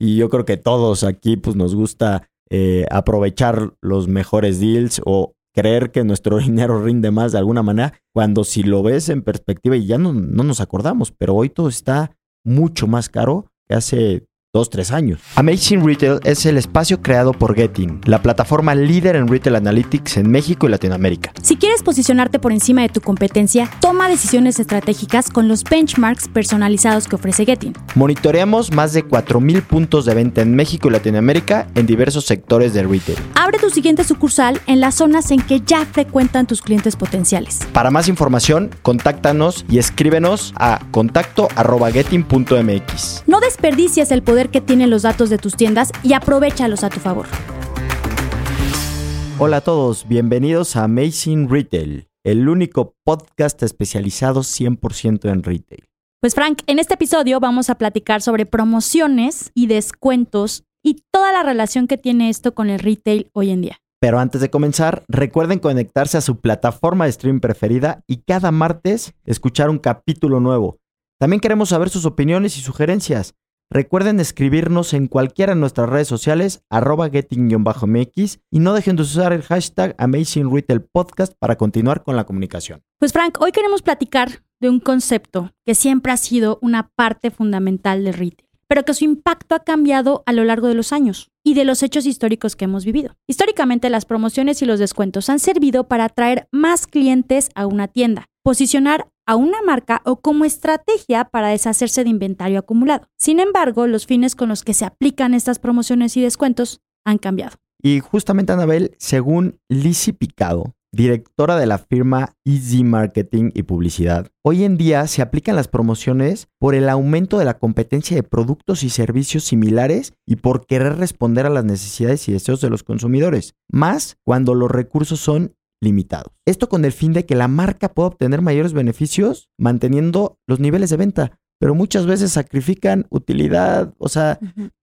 y yo creo que todos aquí pues nos gusta eh, aprovechar los mejores deals o creer que nuestro dinero rinde más de alguna manera, cuando si lo ves en perspectiva y ya no, no nos acordamos, pero hoy todo está mucho más caro que hace dos, tres años. Amazing Retail es el espacio creado por Getting, la plataforma líder en Retail Analytics en México y Latinoamérica. Si quieres posicionarte por encima de tu competencia, toma decisiones estratégicas con los benchmarks personalizados que ofrece Getting. Monitoreamos más de 4.000 puntos de venta en México y Latinoamérica en diversos sectores de retail. Abre tu siguiente sucursal en las zonas en que ya frecuentan tus clientes potenciales. Para más información, contáctanos y escríbenos a contacto.getting.mx. No desperdicies el poder que tienen los datos de tus tiendas y aprovechalos a tu favor. Hola a todos, bienvenidos a Amazing Retail, el único podcast especializado 100% en retail. Pues Frank, en este episodio vamos a platicar sobre promociones y descuentos y toda la relación que tiene esto con el retail hoy en día. Pero antes de comenzar, recuerden conectarse a su plataforma de stream preferida y cada martes escuchar un capítulo nuevo. También queremos saber sus opiniones y sugerencias. Recuerden escribirnos en cualquiera de nuestras redes sociales, arroba getting-mx, y no dejen de usar el hashtag Amazing Retail Podcast para continuar con la comunicación. Pues Frank, hoy queremos platicar de un concepto que siempre ha sido una parte fundamental del retail, pero que su impacto ha cambiado a lo largo de los años y de los hechos históricos que hemos vivido. Históricamente las promociones y los descuentos han servido para atraer más clientes a una tienda, posicionar a una marca o como estrategia para deshacerse de inventario acumulado. Sin embargo, los fines con los que se aplican estas promociones y descuentos han cambiado. Y justamente, Anabel, según Lizzie Picado, directora de la firma Easy Marketing y Publicidad, hoy en día se aplican las promociones por el aumento de la competencia de productos y servicios similares y por querer responder a las necesidades y deseos de los consumidores, más cuando los recursos son limitados. Esto con el fin de que la marca pueda obtener mayores beneficios manteniendo los niveles de venta, pero muchas veces sacrifican utilidad, o sea,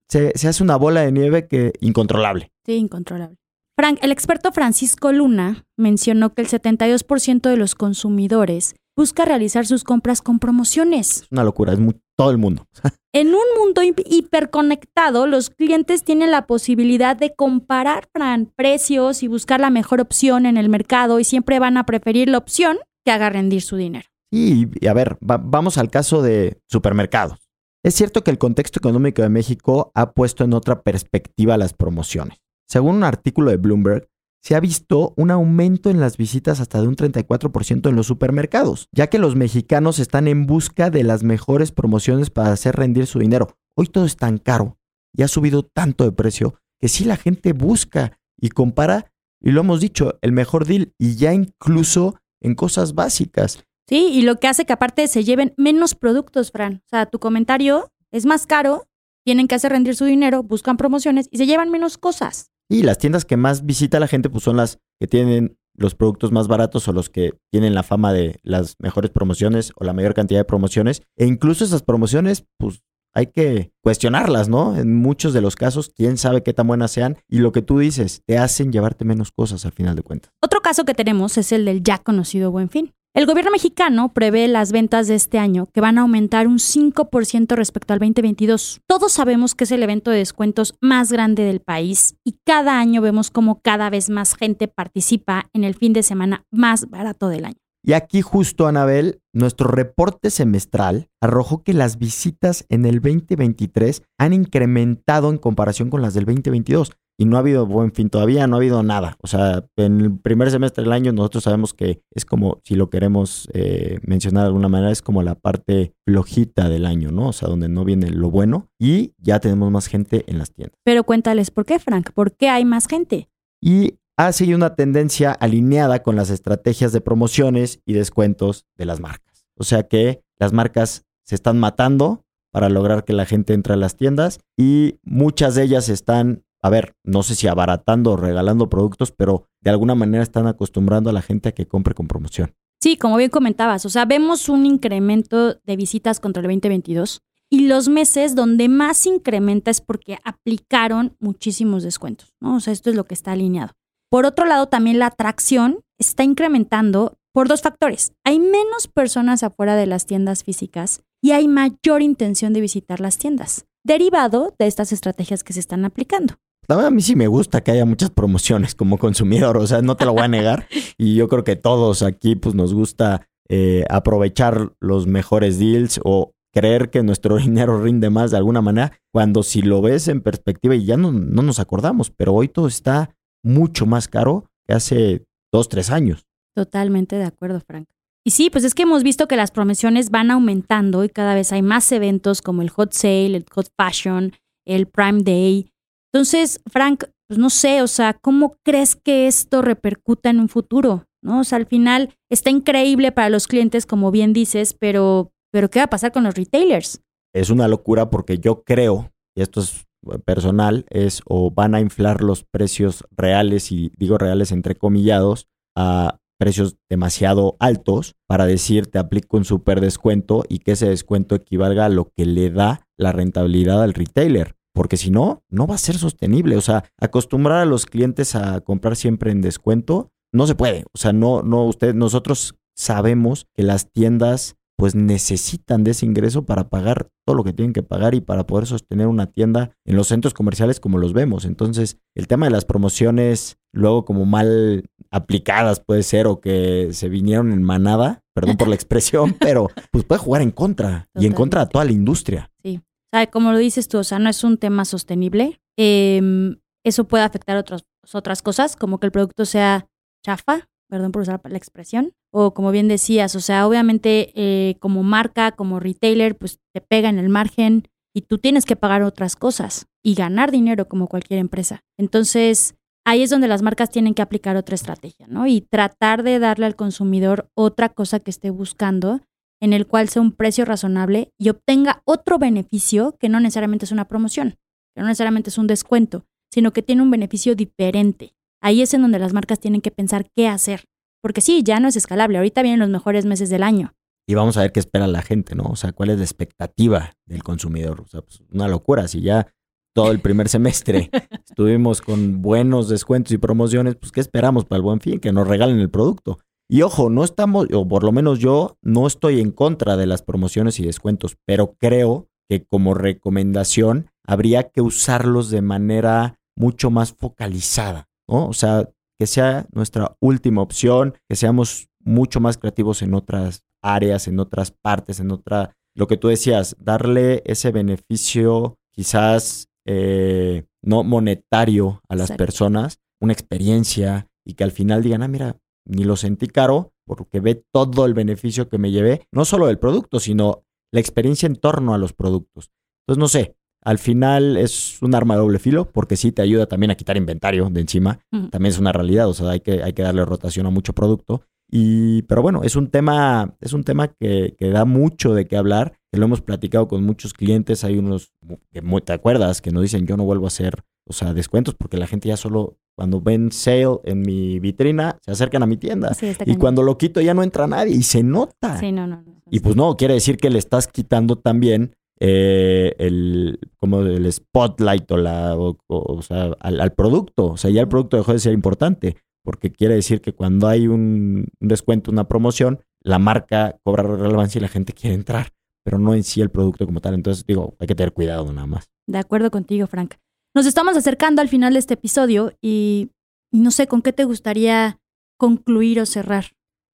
se, se hace una bola de nieve que incontrolable. Sí, incontrolable. Frank, el experto Francisco Luna mencionó que el 72% de los consumidores busca realizar sus compras con promociones. Es una locura, es muy, todo el mundo. En un mundo hi- hiperconectado, los clientes tienen la posibilidad de comparar Fran, precios y buscar la mejor opción en el mercado y siempre van a preferir la opción que haga rendir su dinero. Y, y a ver, va- vamos al caso de supermercados. Es cierto que el contexto económico de México ha puesto en otra perspectiva las promociones. Según un artículo de Bloomberg, se ha visto un aumento en las visitas hasta de un 34% en los supermercados, ya que los mexicanos están en busca de las mejores promociones para hacer rendir su dinero. Hoy todo es tan caro y ha subido tanto de precio que sí la gente busca y compara, y lo hemos dicho, el mejor deal y ya incluso en cosas básicas. Sí, y lo que hace que aparte se lleven menos productos, Fran. O sea, tu comentario es más caro, tienen que hacer rendir su dinero, buscan promociones y se llevan menos cosas. Y las tiendas que más visita la gente pues son las que tienen los productos más baratos o los que tienen la fama de las mejores promociones o la mayor cantidad de promociones. E incluso esas promociones pues hay que cuestionarlas, ¿no? En muchos de los casos, quién sabe qué tan buenas sean y lo que tú dices, te hacen llevarte menos cosas al final de cuentas. Otro caso que tenemos es el del ya conocido Buen Fin. El gobierno mexicano prevé las ventas de este año que van a aumentar un 5% respecto al 2022. Todos sabemos que es el evento de descuentos más grande del país y cada año vemos como cada vez más gente participa en el fin de semana más barato del año. Y aquí justo, Anabel, nuestro reporte semestral arrojó que las visitas en el 2023 han incrementado en comparación con las del 2022. Y no ha habido buen fin todavía, no ha habido nada. O sea, en el primer semestre del año nosotros sabemos que es como, si lo queremos eh, mencionar de alguna manera, es como la parte flojita del año, ¿no? O sea, donde no viene lo bueno y ya tenemos más gente en las tiendas. Pero cuéntales por qué, Frank, ¿por qué hay más gente? Y ha seguido una tendencia alineada con las estrategias de promociones y descuentos de las marcas. O sea que las marcas se están matando para lograr que la gente entre a las tiendas y muchas de ellas están, a ver, no sé si abaratando o regalando productos, pero de alguna manera están acostumbrando a la gente a que compre con promoción. Sí, como bien comentabas, o sea, vemos un incremento de visitas contra el 2022 y los meses donde más incrementa es porque aplicaron muchísimos descuentos, ¿no? O sea, esto es lo que está alineado. Por otro lado, también la atracción está incrementando por dos factores. Hay menos personas afuera de las tiendas físicas y hay mayor intención de visitar las tiendas. derivado de estas estrategias que se están aplicando. a mí sí me gusta que haya muchas promociones como consumidor, o sea, no te lo voy a negar. y yo creo que todos aquí pues nos gusta eh, aprovechar los mejores deals o creer que nuestro dinero rinde más de alguna manera, cuando si lo ves en perspectiva y ya no, no nos acordamos, pero hoy todo está mucho más caro que hace dos, tres años. Totalmente de acuerdo, Frank. Y sí, pues es que hemos visto que las promociones van aumentando y cada vez hay más eventos como el Hot Sale, el Hot Fashion, el Prime Day. Entonces, Frank, pues no sé, o sea, ¿cómo crees que esto repercuta en un futuro? ¿No? O sea, al final está increíble para los clientes, como bien dices, pero, pero ¿qué va a pasar con los retailers? Es una locura porque yo creo, y esto es personal, es o van a inflar los precios reales, y digo reales entre comillados, a precios demasiado altos para decir te aplico un super descuento y que ese descuento equivalga a lo que le da la rentabilidad al retailer. Porque si no, no va a ser sostenible. O sea, acostumbrar a los clientes a comprar siempre en descuento no se puede. O sea, no, no, usted, nosotros sabemos que las tiendas pues necesitan de ese ingreso para pagar todo lo que tienen que pagar y para poder sostener una tienda en los centros comerciales como los vemos. Entonces, el tema de las promociones, luego como mal aplicadas puede ser o que se vinieron en manada, perdón por la expresión, pero pues puede jugar en contra y en contra de toda la industria. Sí. O sea, como lo dices tú, o sea, no es un tema sostenible. Em, eso puede afectar otras, otras cosas, como que el producto sea chafa, perdón por usar la expresión, o como bien decías, o sea, obviamente eh, como marca, como retailer, pues te pega en el margen y tú tienes que pagar otras cosas y ganar dinero como cualquier empresa. Entonces, ahí es donde las marcas tienen que aplicar otra estrategia, ¿no? Y tratar de darle al consumidor otra cosa que esté buscando, en el cual sea un precio razonable y obtenga otro beneficio que no necesariamente es una promoción, que no necesariamente es un descuento, sino que tiene un beneficio diferente. Ahí es en donde las marcas tienen que pensar qué hacer. Porque sí, ya no es escalable. Ahorita vienen los mejores meses del año. Y vamos a ver qué espera la gente, ¿no? O sea, cuál es la expectativa del consumidor. O sea, pues una locura. Si ya todo el primer semestre estuvimos con buenos descuentos y promociones, pues ¿qué esperamos para el buen fin? Que nos regalen el producto. Y ojo, no estamos, o por lo menos yo, no estoy en contra de las promociones y descuentos, pero creo que como recomendación habría que usarlos de manera mucho más focalizada. ¿No? O sea, que sea nuestra última opción, que seamos mucho más creativos en otras áreas, en otras partes, en otra, lo que tú decías, darle ese beneficio quizás eh, no monetario a las personas, una experiencia y que al final digan, ah, mira, ni lo sentí caro porque ve todo el beneficio que me llevé, no solo del producto, sino la experiencia en torno a los productos. Entonces, no sé, al final es un arma de doble filo porque sí te ayuda también a quitar inventario de encima. También es una realidad, o sea, hay que, hay que darle rotación a mucho producto. Y, pero bueno, es un tema, es un tema que, que da mucho de qué hablar, que lo hemos platicado con muchos clientes. Hay unos que te acuerdas que nos dicen yo no vuelvo a hacer, o sea, descuentos porque la gente ya solo cuando ven sale en mi vitrina se acercan a mi tienda. y cuando lo quito ya no entra nadie y se nota. Sí, no, no, Y pues no, quiere decir que le estás quitando también eh, el, como el spotlight o, la, o, sea, al, producto. O sea, ya el producto dejó de ser importante, porque quiere decir que cuando hay un, descuento, una promoción, la marca cobra relevancia y la gente quiere entrar, pero no en sí el producto como tal. Entonces, digo, hay que tener cuidado nada más. De acuerdo contigo, Frank. Nos estamos acercando al final de este episodio y no sé con qué te gustaría concluir o cerrar.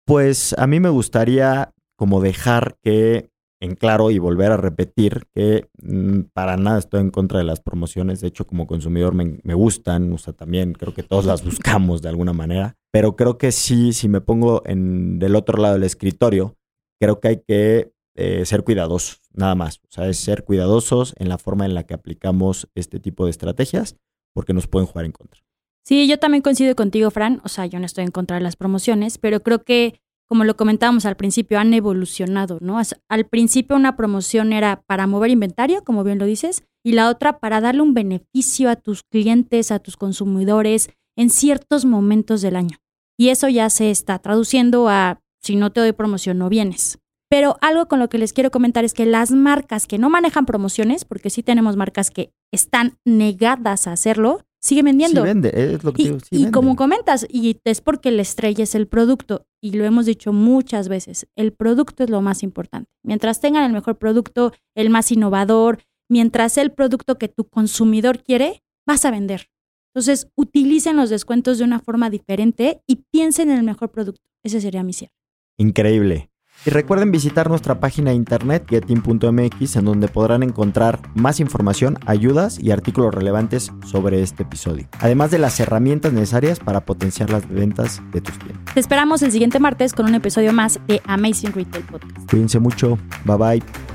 Pues a mí me gustaría como dejar que en claro y volver a repetir que mm, para nada estoy en contra de las promociones. De hecho, como consumidor me, gustan, o sea, también creo que todos las buscamos de alguna manera. Pero creo que sí, si me pongo en del otro lado del escritorio, creo que hay que eh, ser cuidadosos, nada más. O sea, es ser cuidadosos en la forma en la que aplicamos este tipo de estrategias, porque nos pueden jugar en contra. Sí, yo también coincido contigo, Fran. O sea, yo no estoy en contra de las promociones, pero creo que como lo comentábamos al principio, han evolucionado, ¿no? Al principio una promoción era para mover inventario, como bien lo dices, y la otra para darle un beneficio a tus clientes, a tus consumidores en ciertos momentos del año. Y eso ya se está traduciendo a si no te doy promoción no vienes. Pero algo con lo que les quiero comentar es que las marcas que no manejan promociones, porque sí tenemos marcas que están negadas a hacerlo, sigue vendiendo. Sí vende, es lo que y, digo. y como comentas, y es porque la estrella es el producto, y lo hemos dicho muchas veces, el producto es lo más importante. Mientras tengan el mejor producto, el más innovador, mientras el producto que tu consumidor quiere, vas a vender. Entonces, utilicen los descuentos de una forma diferente y piensen en el mejor producto. Ese sería mi cierre. Increíble. Y recuerden visitar nuestra página de internet getin.mx en donde podrán encontrar más información, ayudas y artículos relevantes sobre este episodio, además de las herramientas necesarias para potenciar las ventas de tus clientes. Te esperamos el siguiente martes con un episodio más de Amazing Retail Podcast. Cuídense mucho, bye bye.